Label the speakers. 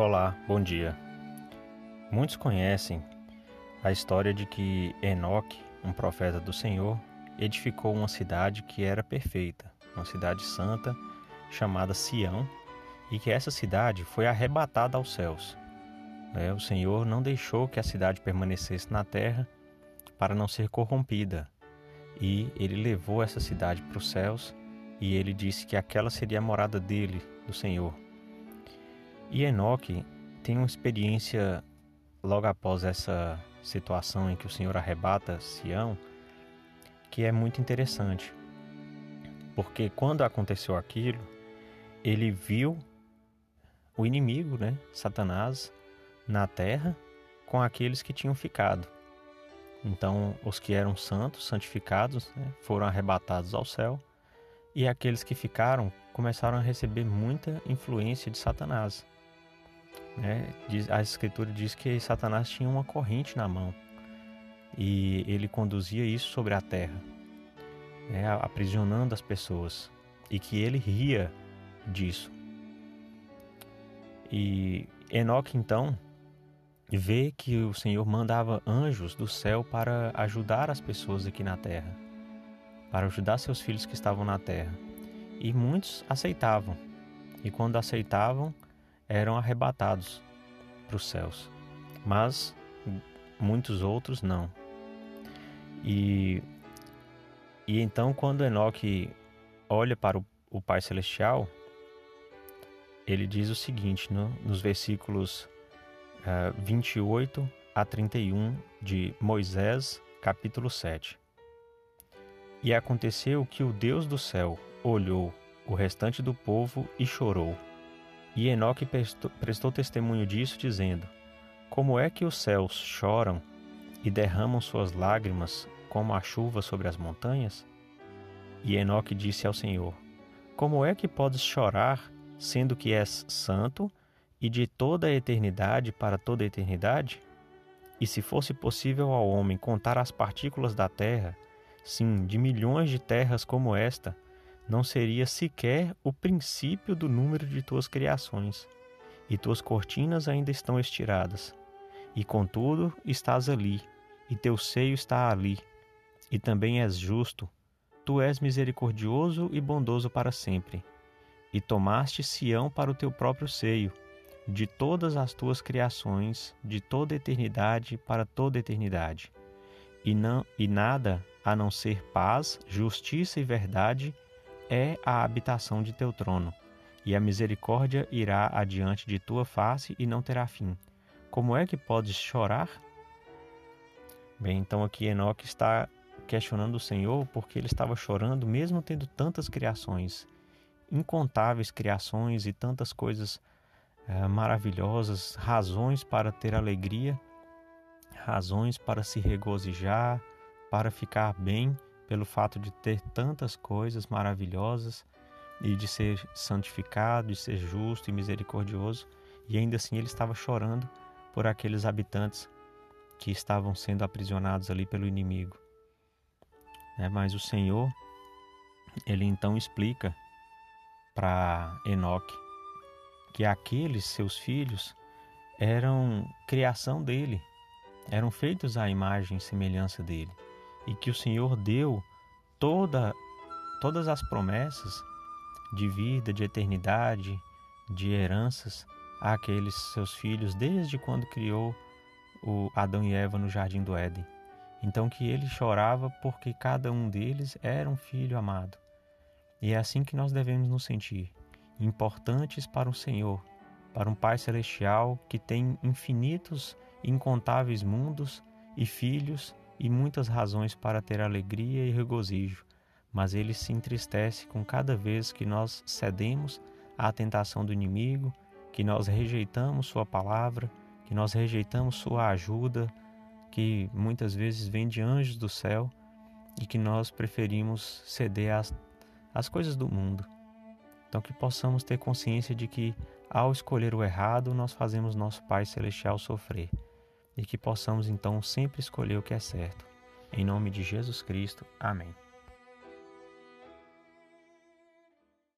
Speaker 1: Olá, bom dia. Muitos conhecem a história de que Enoque, um profeta do Senhor, edificou uma cidade que era perfeita, uma cidade santa chamada Sião, e que essa cidade foi arrebatada aos céus. É, o Senhor não deixou que a cidade permanecesse na terra para não ser corrompida, e ele levou essa cidade para os céus, e ele disse que aquela seria a morada dele, do Senhor. E Enoque tem uma experiência logo após essa situação em que o Senhor arrebata Sião, que é muito interessante. Porque quando aconteceu aquilo, ele viu o inimigo, né, Satanás, na terra com aqueles que tinham ficado. Então, os que eram santos, santificados, né, foram arrebatados ao céu, e aqueles que ficaram começaram a receber muita influência de Satanás. Né? A escritura diz que Satanás tinha uma corrente na mão e ele conduzia isso sobre a terra, né? aprisionando as pessoas e que ele ria disso. E Enoque então vê que o Senhor mandava anjos do céu para ajudar as pessoas aqui na terra, para ajudar seus filhos que estavam na terra. E muitos aceitavam. E quando aceitavam, eram arrebatados para os céus, mas muitos outros não. E, e então, quando Enoque olha para o, o Pai Celestial, ele diz o seguinte no, nos versículos uh, eh, 28 a 31 de Moisés, capítulo 7. E aconteceu que o Deus do céu olhou o restante do povo e chorou e Enoque prestou, testemunho disso, dizendo: Como é que os céus choram e derramam suas lágrimas como a chuva sobre as montanhas? E Enoque disse ao Senhor: Como é que podes chorar, sendo que és santo e de toda a eternidade para toda a eternidade? E se fosse possível ao homem contar as partículas da terra, sim, de milhões de terras como esta, não seria sequer o princípio do número de tuas criações, e tuas cortinas ainda estão estiradas. E contudo estás ali, e teu seio está ali, e também és justo. Tu és misericordioso e bondoso para sempre. E tomaste Sião para o teu próprio seio, de todas as tuas criações, de toda eternidade para toda eternidade. E, não, e nada a não ser paz, justiça e verdade é a habitação de teu trono, e a misericórdia irá adiante de tua face e não terá fim. Como é que podes chorar? Bem, então aqui Enoque está questionando o Senhor porque ele estava chorando, mesmo tendo tantas criações, incontáveis criações e tantas coisas é, maravilhosas, razões para ter alegria, razões para se regozijar, para ficar bem pelo fato de ter tantas coisas maravilhosas e de ser santificado, de ser justo e misericordioso, e ainda assim ele estava chorando por aqueles habitantes que estavam sendo aprisionados ali pelo inimigo. É, mas o Senhor, ele então explica para Enoque que aqueles seus filhos eram criação dele, eram feitos à imagem e semelhança dele e que o Senhor deu toda, todas as promessas de vida, de eternidade, de heranças àqueles seus filhos desde quando criou o Adão e Eva no jardim do Éden. Então que ele chorava porque cada um deles era um filho amado. E é assim que nós devemos nos sentir, importantes para o Senhor, para um Pai celestial que tem infinitos, incontáveis mundos e filhos e muitas razões para ter alegria e regozijo, mas ele se entristece com cada vez que nós cedemos à tentação do inimigo, que nós rejeitamos Sua palavra, que nós rejeitamos Sua ajuda, que muitas vezes vem de anjos do céu e que nós preferimos ceder às, às coisas do mundo. Então, que possamos ter consciência de que, ao escolher o errado, nós fazemos nosso Pai Celestial sofrer e que possamos então sempre escolher o que é certo. Em nome de Jesus Cristo. Amém.